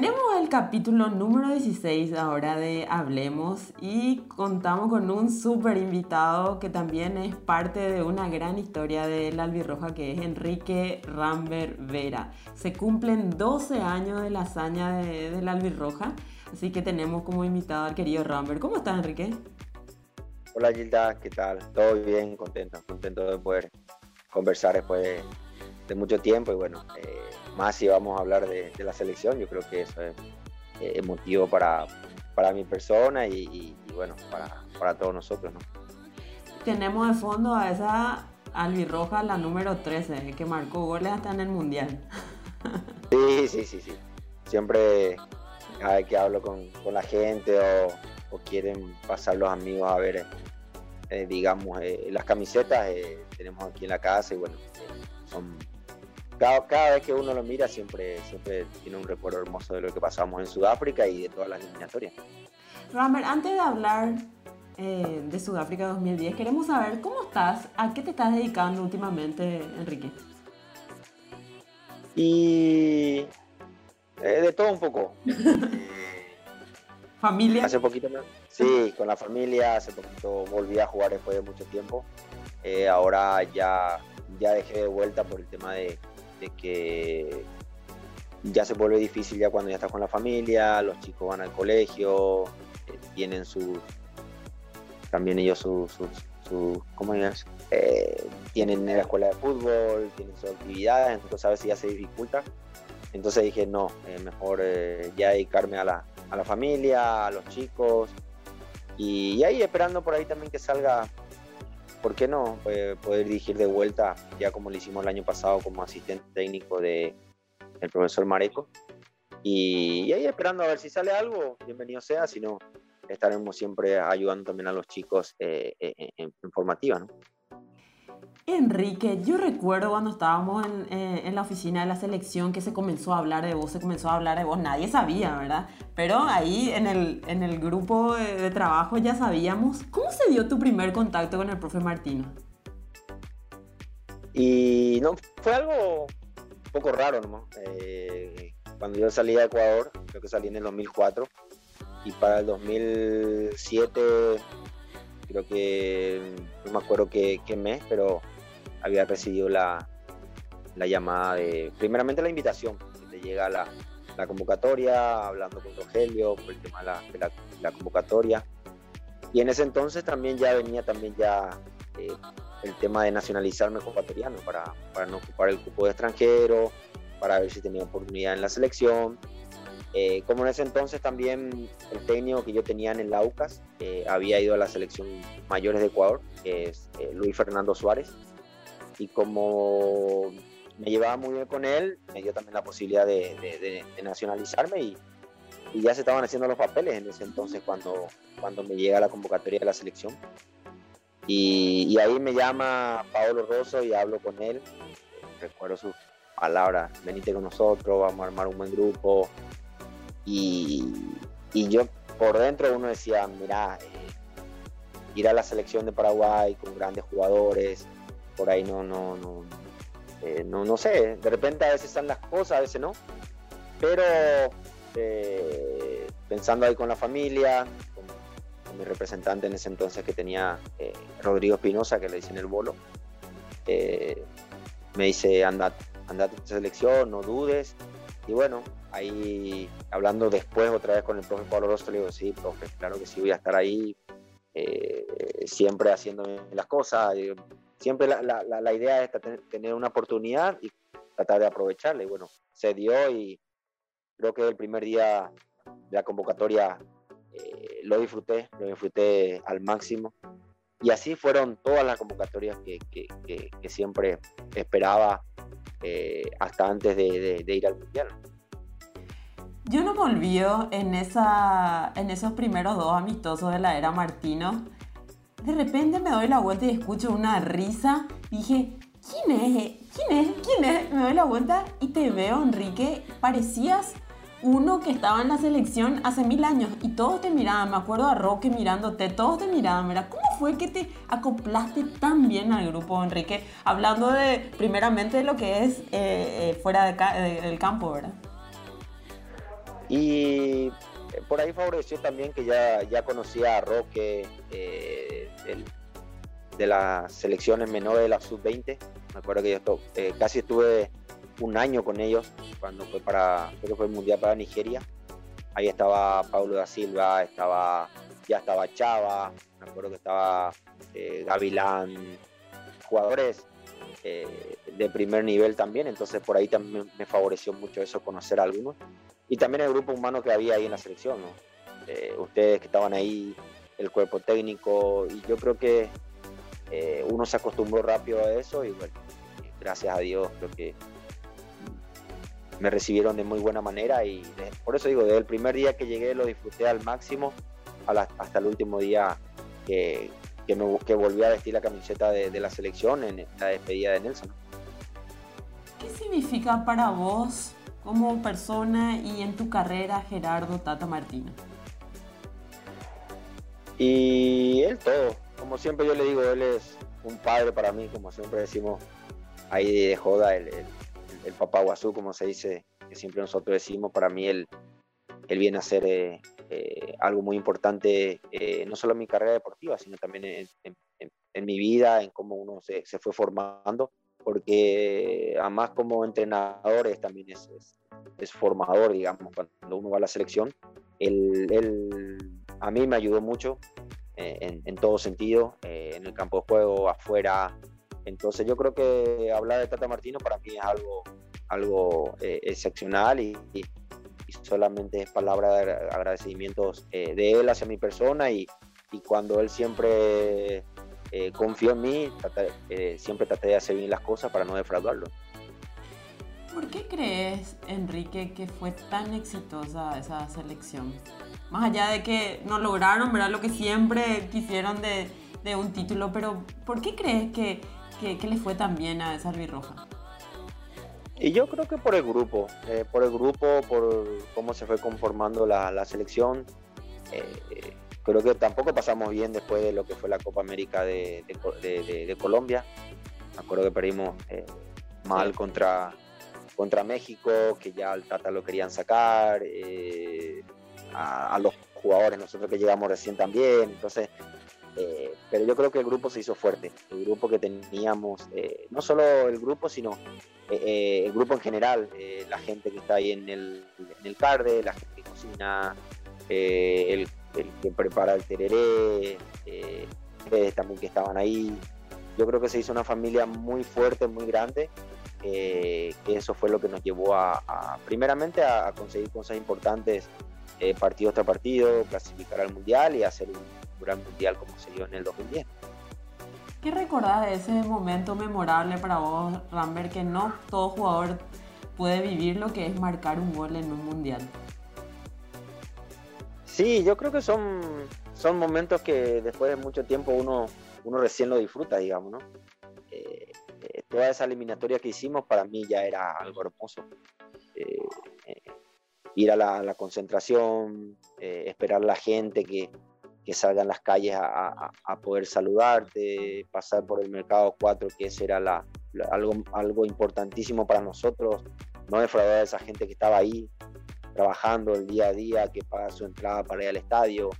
Tenemos el capítulo número 16 ahora de Hablemos y contamos con un súper invitado que también es parte de una gran historia de la albirroja que es Enrique Rambert Vera. Se cumplen 12 años de la hazaña de, de la albirroja, así que tenemos como invitado al querido Rambert. ¿Cómo estás Enrique? Hola Gilda, ¿qué tal? Todo bien, contento, contento de poder conversar después de, mucho tiempo y bueno, eh, más si vamos a hablar de, la selección, yo creo que eso es eh, motivo para, para mi persona y, bueno, para, para, todos nosotros, ¿no? Tenemos de fondo a esa albirroja, la número 13, que marcó goles hasta en el Mundial. Sí, sí, sí, sí. Siempre cada vez que hablo con, con la gente o, o, quieren pasar los amigos a ver eh, digamos, eh, las camisetas eh, tenemos aquí en la casa y bueno, son cada, cada, vez que uno lo mira siempre, siempre tiene un recuerdo hermoso de lo que pasamos en Sudáfrica y de todas las eliminatorias. Ramber, antes de hablar de Sudáfrica 2010, queremos saber cómo estás, a qué te estás dedicando últimamente, Enrique. Y de todo un poco. ¿Familia? Hace poquito, sí, con la familia, hace poquito volví a jugar después de mucho tiempo. Eh, ahora ya, ya dejé de vuelta por el tema de, que ya se vuelve difícil ya cuando ya estás con la familia, los chicos van al colegio, eh, tienen sus, también ellos sus, sus, ¿cómo es? Eh, tienen la escuela de fútbol, tienen sus actividades, entonces a veces ya se dificulta. Entonces dije, no, mejor ya dedicarme a la, a la familia, a los chicos. Y, ahí esperando por ahí también que salga, ¿por qué no? Eh, poder dirigir de vuelta, ya como lo hicimos el año pasado como asistente técnico de el profesor Mareco. Y, ahí esperando a ver si sale algo, bienvenido sea, si no, estaremos siempre ayudando también a los chicos eh, eh, en, en formativa, ¿no? Enrique, yo recuerdo cuando estábamos eh, en, la oficina de la selección que se comenzó a hablar de vos, se comenzó a hablar de vos, nadie sabía, ¿verdad? Pero ahí en el, en el grupo de, trabajo ya sabíamos. ¿Cómo se dio tu primer contacto con el profe Martino? Y no, fue algo un poco raro, ¿no? Eh, cuando yo salí de Ecuador, creo que salí en el 2004, y para el 2007, creo que, no me acuerdo qué, mes, pero había recibido la, la llamada de, primeramente la invitación, que te llega la, la convocatoria, hablando con Rogelio por el tema de la, la, convocatoria. Y en ese entonces también ya venía también ya eh, el tema de nacionalizarme ecuatoriano para, para no ocupar el cupo de extranjero, para ver si tenía oportunidad en la selección. Eh, como en ese entonces también el técnico que yo tenía en el Laucas eh, había ido a la selección mayores de Ecuador, que es Luis Fernando Suárez, y como me llevaba muy bien con él, me dio también la posibilidad de, nacionalizarme y, ya se estaban haciendo los papeles en ese entonces cuando, cuando me llega la convocatoria de la selección. Y, ahí me llama Paolo Rosso y hablo con él. Recuerdo sus palabras, venite con nosotros, vamos a armar un buen grupo. Y, yo por dentro uno decía, mira, eh, ir a la selección de Paraguay con grandes jugadores, por ahí no, no, no, eh, no, no sé, de repente a veces están las cosas, a veces no, pero eh, pensando ahí con la familia, con, mi representante en ese entonces que tenía Rodrigo Espinosa, que le dicen el bolo, me dice, anda, anda a tu selección, no dudes, y bueno, ahí hablando después otra vez con el profe Pablo Rosso, le digo, sí, profe, claro que sí, voy a estar ahí, siempre haciendo las cosas, siempre la, la, la idea es tener una oportunidad y tratar de aprovecharla. Y bueno, se dio y creo que el primer día de la convocatoria eh, lo disfruté, lo disfruté al máximo. Y así fueron todas las convocatorias que, que, que, siempre esperaba eh, hasta antes de, ir al Mundial. Yo no me olvido en, esa, en esos primeros dos amistosos de la era Martino de repente me doy la vuelta y escucho una risa. Dije, ¿quién es? ¿Quién es? ¿Quién es? Me doy la vuelta y te veo, Enrique. Parecías uno que estaba en la selección hace mil años y todos te miraban. Me acuerdo a Roque mirándote, todos te miraban. Mira, ¿cómo fue que te acoplaste tan bien al grupo, Enrique? Hablando de, primeramente, de lo que es eh, eh, fuera del campo, ¿verdad? Y por ahí favoreció también que ya, ya conocía a Roque de las selecciones menores de la sub-20. Me acuerdo que yo casi estuve un año con ellos cuando fue para, creo que fue el Mundial para Nigeria. Ahí estaba Paulo da Silva, estaba, ya estaba Chava, me acuerdo que estaba eh, Gavilán, jugadores eh, de primer nivel también, entonces por ahí también me favoreció mucho eso, conocer a algunos. Y también el grupo humano que había ahí en la selección, eh, ustedes que estaban ahí, el cuerpo técnico, y yo creo que uno se acostumbró rápido a eso y bueno, gracias a Dios creo que me recibieron de muy buena manera y por eso digo, desde el primer día que llegué lo disfruté al máximo hasta el último día que, que, que, volví a vestir la camiseta de, la selección en la despedida de Nelson. ¿Qué significa para vos como persona y en tu carrera Gerardo Tata Martino? Y él todo, como siempre yo le digo, él es un padre para mí, como siempre decimos ahí de joda, el, el papá guazú, como se dice, que siempre nosotros decimos, para mí él, él viene a ser eh, eh, algo muy importante, eh, no solo en mi carrera deportiva, sino también en, mi vida, en cómo uno se, fue formando, porque además como entrenador también es, es, formador, digamos, cuando uno va a la selección. Él, a mí me ayudó mucho en, todo sentido, en el campo de juego, afuera, entonces yo creo que hablar de Tata Martino para mí es algo, algo eh, excepcional y, solamente es palabra de agradecimientos eh, de él hacia mi persona y, cuando él siempre eh, confió en mí, siempre traté de hacer bien las cosas para no defraudarlo. ¿Por qué crees, Enrique, que fue tan exitosa esa selección? Más allá de que no lograron, ¿verdad? Lo que siempre quisieron de, de un título, pero ¿por qué crees que ¿Qué, le fue tan bien a esa Roja? Y yo creo que por el grupo, eh, por el grupo, por cómo se fue conformando la, selección. Eh, creo que tampoco pasamos bien después de lo que fue la Copa América de, Colombia. Me acuerdo que perdimos eh, mal contra, contra México, que ya al Tata lo querían sacar, a, a, los jugadores, nosotros que llegamos recién también. Entonces, eh, pero yo creo que el grupo se hizo fuerte, el grupo que teníamos, eh, no solo el grupo, sino eh, el grupo en general, la gente que está ahí en el, en el carde, la gente que cocina, el, que prepara el tereré, ustedes también que estaban ahí. Yo creo que se hizo una familia muy fuerte, muy grande, que eso fue lo que nos llevó a, primeramente a, conseguir cosas importantes partido tras partido, clasificar al mundial y hacer un, gran mundial como se dio en el 2010. ¿Qué recordás de ese momento memorable para vos, Rambert, que no todo jugador puede vivir lo que es marcar un gol en un mundial? Sí, yo creo que son, son momentos que después de mucho tiempo uno, uno recién lo disfruta, digamos, ¿no? Eh, eh, toda esa eliminatoria que hicimos para mí ya era algo hermoso. Eh, ir a la, concentración, esperar a la gente que, que salgan las calles a, poder saludarte, pasar por el mercado 4, que ese era la, algo, algo importantísimo para nosotros, no defraudar a esa gente que estaba ahí trabajando el día a día, que paga su entrada para ir al estadio,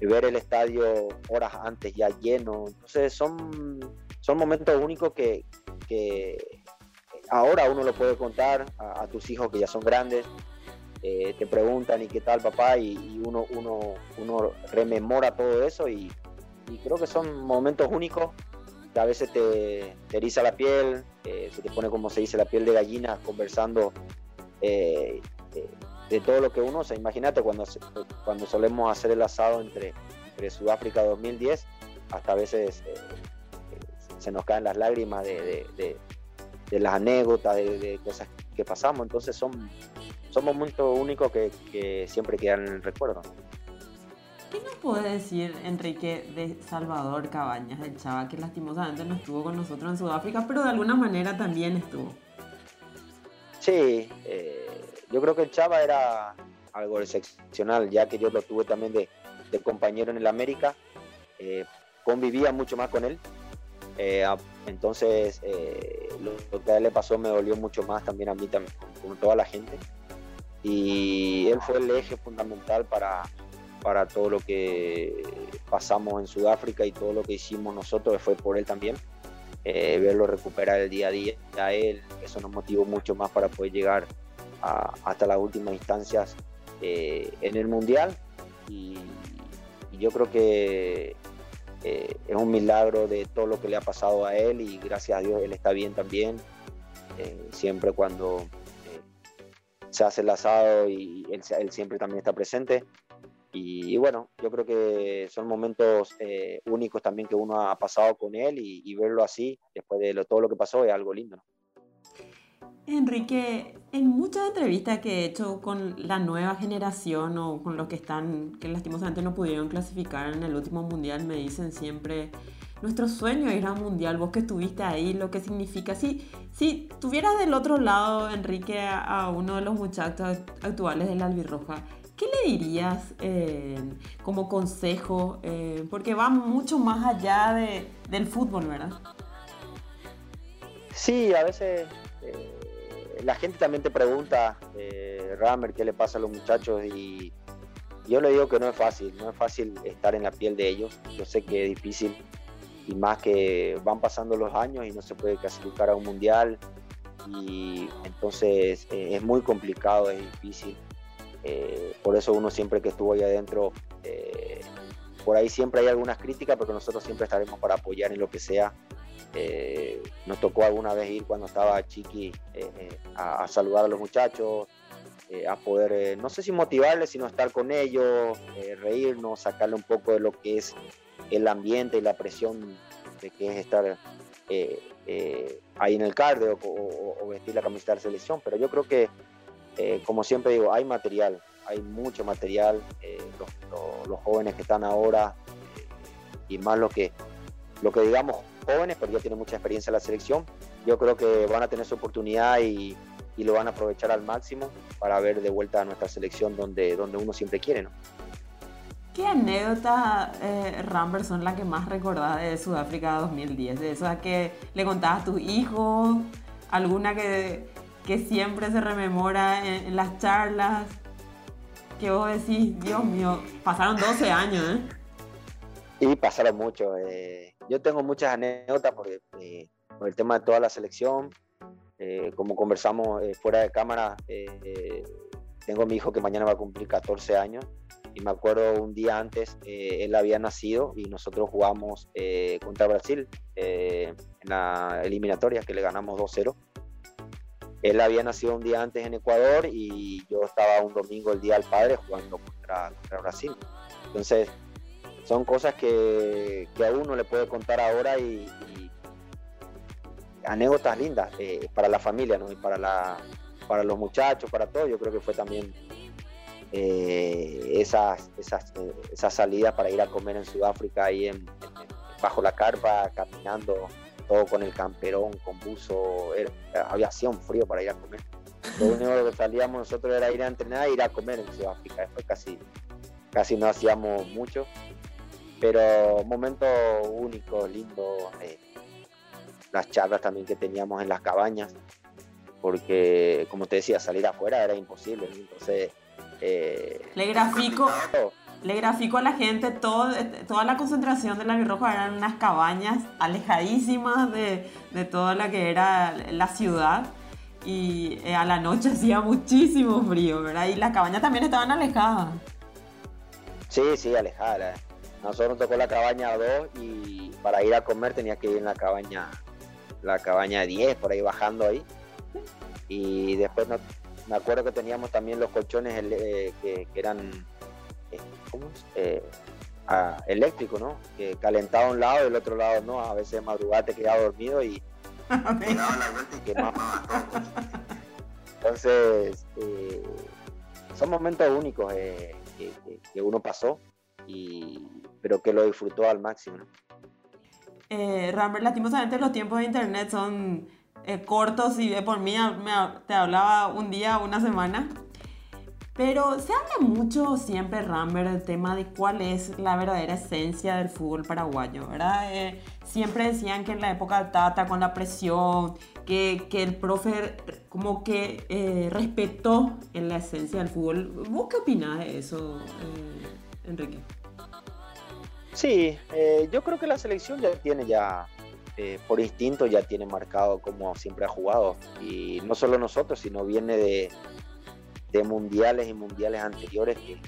ver el estadio horas antes ya lleno. Entonces son, son momentos únicos que, que ahora uno lo puede contar a, tus hijos que ya son grandes, eh, te preguntan y qué tal papá y, uno, uno, uno rememora todo eso y, creo que son momentos únicos. Que a veces te, eriza la piel, eh, se te pone como se dice la piel de gallina conversando eh, de todo lo que uno, se imagínate cuando, solemos hacer el asado entre, Sudáfrica 2010, hasta a veces se nos caen las lágrimas de las anécdotas, de, cosas que pasamos, entonces son son momentos únicos que, que siempre quedan en el recuerdo. ¿Qué nos puede decir, Enrique, de Salvador Cabañas, del Chava, que lastimosamente no estuvo con nosotros en Sudáfrica, pero de alguna manera también estuvo? Sí, eh, yo creo que el Chava era algo excepcional, ya que yo lo tuve también de, de compañero en el América, eh, convivía mucho más con él, eh, entonces lo, que a él le pasó me dolió mucho más también a mí, también, como toda la gente. Y él fue el eje fundamental para, para todo lo que pasamos en Sudáfrica y todo lo que hicimos nosotros fue por él también. Eh, verlo recuperar el día a día a él, eso nos motivó mucho más para poder llegar hasta las últimas instancias eh, en el Mundial y, yo creo que eh, es un milagro de todo lo que le ha pasado a él y gracias a Dios él está bien también, siempre cuando se hace el asado y él, él siempre también está presente. Y, bueno, yo creo que son momentos eh, únicos también que uno ha pasado con él y, verlo así, después de todo lo que pasó, es algo lindo. Enrique, en muchas entrevistas que he hecho con la nueva generación o con los que están, que lastimosamente no pudieron clasificar en el último mundial, me dicen siempre, nuestro sueño es ir a un mundial, vos que estuviste ahí, lo que significa. Si, si tuvieras del otro lado, Enrique, a, uno de los muchachos actuales de la Albirroja, ¿qué le dirías eh, como consejo? Eh, porque va mucho más allá de, del fútbol, ¿verdad? Sí, a veces eh, la gente también te pregunta, Ramer, ¿qué le pasa a los muchachos? Y yo le digo que no es fácil, no es fácil estar en la piel de ellos. Yo sé que es difícil y más que van pasando los años y no se puede clasificar a un mundial y entonces es muy complicado, es difícil. Eh, por eso uno siempre que estuvo ahí adentro, eh, por ahí siempre hay algunas críticas, porque nosotros siempre estaremos para apoyar en lo que sea. Eh, nos tocó alguna vez ir cuando estaba Chiqui a, saludar a los muchachos, a poder, no sé si motivarles, sino estar con ellos, reírnos, sacarle un poco de lo que es el ambiente y la presión de que es estar ahí en el cardio o, vestir la camiseta de la selección. Pero yo creo que eh, como siempre digo, hay material, hay mucho material, eh, los, jóvenes que están ahora eh, y más lo que, lo que digamos jóvenes, pero ya tienen mucha experiencia en la selección, yo creo que van a tener su oportunidad y, y lo van a aprovechar al máximo para ver de vuelta a nuestra selección donde, donde uno siempre quiere. ¿no? ¿Qué anécdota, eh, Rambert, son las que más recordás de Sudáfrica 2010? De que le contabas a tus hijos, alguna que que siempre se rememora en, las charlas, que vos decís, Dios mío, pasaron 12 años, ¿eh? Y pasaron mucho. Eh. yo tengo muchas anécdotas porque, eh, por el tema de toda la selección, eh, como conversamos fuera de cámara, tengo a mi hijo que mañana va a cumplir 14 años y me acuerdo un día antes, él había nacido y nosotros jugamos contra Brasil en la eliminatoria que le ganamos 2-0 él había nacido un día antes en Ecuador y yo estaba un domingo el Día del Padre jugando contra, Brasil. Entonces, son cosas que, a uno le puede contar ahora y, anécdotas lindas eh, para la familia ¿no? y para, la, para los muchachos, para todos. Yo creo que fue también eh, esas, esas, eh, esas salidas para ir a comer en Sudáfrica ahí en, bajo la carpa, caminando todo con el camperón, con buzo, había hacía un frío para ir a comer. Lo único que salíamos nosotros era ir a entrenar e ir a comer en Sudáfrica. Después casi, casi no hacíamos mucho, pero momento único, lindo. Eh, las charlas también que teníamos en las cabañas, porque como te decía, salir afuera era imposible. Entonces, eh, le grafico le grafico a la gente todo, toda la concentración de la Birroja eran unas cabañas alejadísimas de, de toda la que era la ciudad y eh, a la noche hacía muchísimo frío, ¿verdad? Y las cabañas también estaban alejadas. Sí, sí, alejadas. Nosotros nos tocó la cabaña 2 y para ir a comer tenía que ir en la cabaña la cabaña 10, por ahí bajando ahí. Y después me acuerdo que teníamos también los colchones eh, que, que eran ¿cómo eh, eléctrico, ¿no? Que calentaba un lado y el otro lado no. A veces de madrugada te quedaba dormido y quemaba Entonces, eh, son momentos únicos eh, que, uno pasó, y, pero que lo disfrutó al máximo. ¿no? Eh, lastimosamente los tiempos de internet son cortos y por mí me, te hablaba un día, una semana Pero se habla mucho siempre, Rambert, del tema de cuál es la verdadera esencia del fútbol paraguayo, ¿verdad? Eh, siempre decían que en la época de Tata, con la presión, que, que el profe como que eh, respetó en la esencia del fútbol. ¿Vos qué opinás de eso, eh, Enrique? Sí, yo creo que la selección ya tiene ya, por instinto, ya tiene marcado como siempre ha jugado. Y no solo nosotros, sino viene de de mundiales y mundiales anteriores que,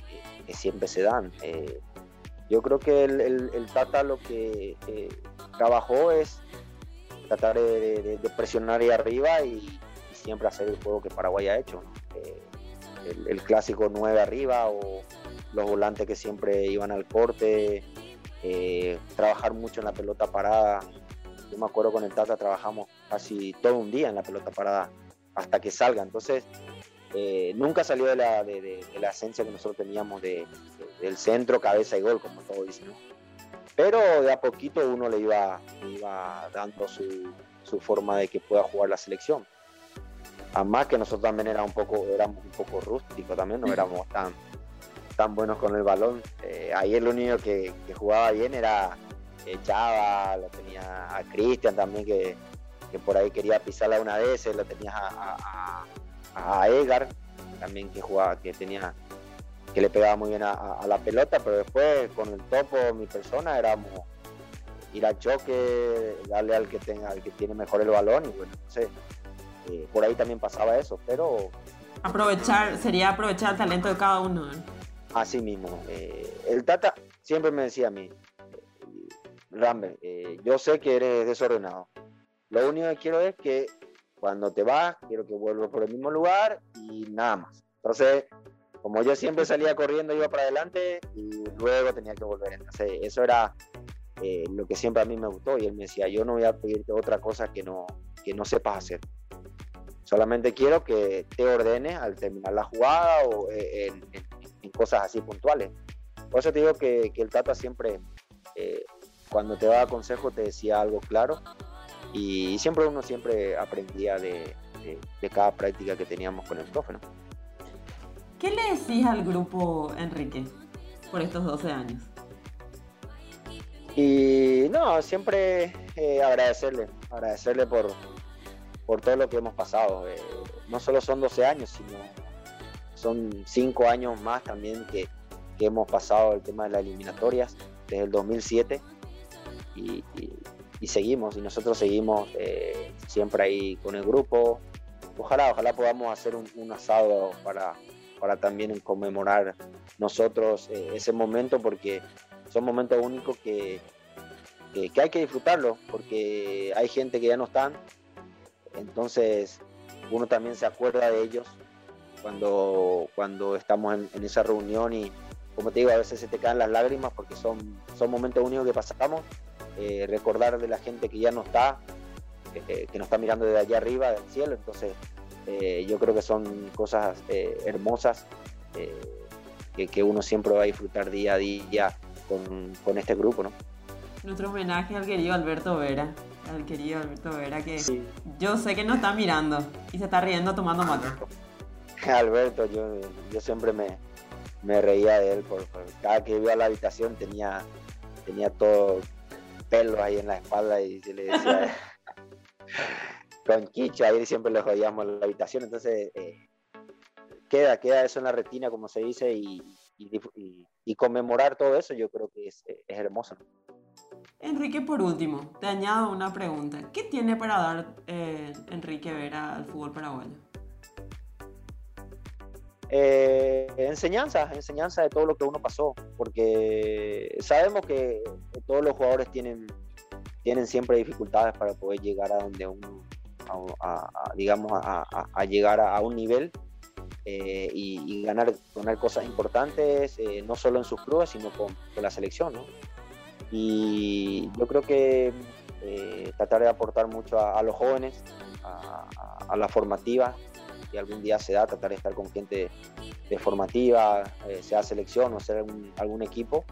siempre se dan. Eh, yo creo que el, Tata lo que eh, trabajó es tratar de, presionar ahí arriba y, siempre hacer el juego que Paraguay ha hecho. Eh, el, clásico 9 arriba o los volantes que siempre iban al corte, trabajar mucho en la pelota parada. Yo me acuerdo con el Tata trabajamos casi todo un día en la pelota parada hasta que salga. Entonces, eh, nunca salió de la, de, la, esencia que nosotros teníamos de, del centro, cabeza y gol, como todos dicen. Pero de a poquito uno le iba, iba dando su, su, forma de que pueda jugar la selección. Además que nosotros también éramos un poco, éramos un poco rústicos también, no éramos tan, tan buenos con el balón. Eh, ahí el único que, que jugaba bien era Chava, lo tenía a Cristian también que, que, por ahí quería pisarla una vez, lo tenías a a Edgar, también que jugaba, que tenía, que le pegaba muy bien a, la pelota, pero después con el topo, mi persona, éramos ir al choque, darle al que tenga, al que tiene mejor el balón, y bueno, entonces eh, por ahí también pasaba eso, pero aprovechar, sería aprovechar el talento de cada uno. ¿eh? Así mismo. Eh, el Tata siempre me decía a mí, Rambe, yo sé que eres desordenado. Lo único que quiero es que cuando te vas, quiero que vuelvas por el mismo lugar y nada más. Entonces, como yo siempre salía corriendo, iba para adelante y luego tenía que volver. Entonces, eso era eh, lo que siempre a mí me gustó. Y él me decía, yo no voy a pedirte otra cosa que no, que no sepas hacer. Solamente quiero que te ordenes al terminar la jugada o eh, en, cosas así puntuales. Por eso te digo que, el Tata siempre, eh, cuando te daba consejo, te decía algo claro y siempre uno siempre aprendía de, cada práctica que teníamos con el profe. ¿Qué le decís al grupo, Enrique, por estos 12 años? Y no, siempre eh, agradecerle, agradecerle por, por todo lo que hemos pasado. Eh, no solo son 12 años, sino son 5 años más también que, que, hemos pasado el tema de las eliminatorias desde el 2007. Y, seguimos, y nosotros seguimos eh, siempre ahí con el grupo. Ojalá, ojalá podamos hacer un, asado para, para también conmemorar nosotros eh, ese momento, porque son momentos únicos que, que, hay que disfrutarlo, porque hay gente que ya no están, entonces uno también se acuerda de ellos cuando, cuando estamos en, esa reunión y como te digo, a veces se te caen las lágrimas porque son, son momentos únicos que pasamos eh, recordar de la gente que ya no está, eh, que nos está mirando desde allá arriba del cielo. Entonces, eh, yo creo que son cosas hermosas que, uno siempre va a disfrutar día a día con, este grupo, ¿no? Nuestro homenaje al querido Alberto Vera, al querido Alberto Vera, que yo sé que nos está mirando y se está riendo tomando mate. Alberto, yo, yo siempre me, me reía de él, porque cada que iba a la habitación tenía, tenía todo, pelos ahí en la espalda y se le decía con Quicho, ahí siempre le jodíamos la habitación, entonces eh, queda, queda eso en la retina, como se dice, y, y, conmemorar todo eso yo creo que es, es, hermoso. Enrique, por último, te añado una pregunta. ¿Qué tiene para dar eh, Enrique Vera al fútbol paraguayo? Eh, enseñanza, enseñanza de todo lo que uno pasó, porque sabemos que todos los jugadores tienen, tienen siempre dificultades para poder llegar a donde digamos, a, llegar a, un nivel eh, y, ganar, ganar cosas importantes, eh, no solo en sus clubes, sino con, la selección. Y yo creo que tratar de aportar mucho a, los jóvenes, a, la formativa, algún día se da, tratar de estar con gente de formativa, eh, sea selección o sea algún, equipo,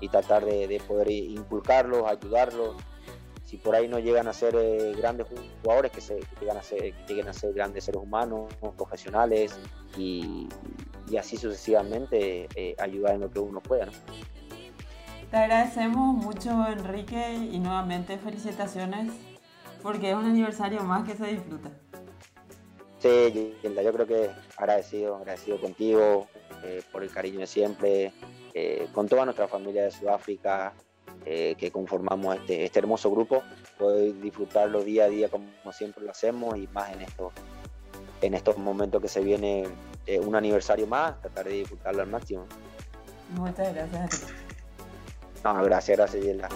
y tratar de, poder inculcarlos, ayudarlos. Si por ahí no llegan a ser eh, grandes jugadores, que, se, lleguen a ser, lleguen a ser grandes seres humanos, profesionales y, y así sucesivamente eh, ayudar en lo que uno pueda. Te agradecemos mucho Enrique y nuevamente felicitaciones porque es un aniversario más que se disfruta. Yo creo que agradecido, agradecido contigo eh, por el cariño de siempre, eh, con toda nuestra familia de Sudáfrica, que conformamos este, este, hermoso grupo, poder disfrutarlo día a día como, siempre lo hacemos y más en estos, en estos momentos que se viene un aniversario más, tratar de disfrutarlo al máximo. Muchas gracias. No, gracias, gracias, Yela.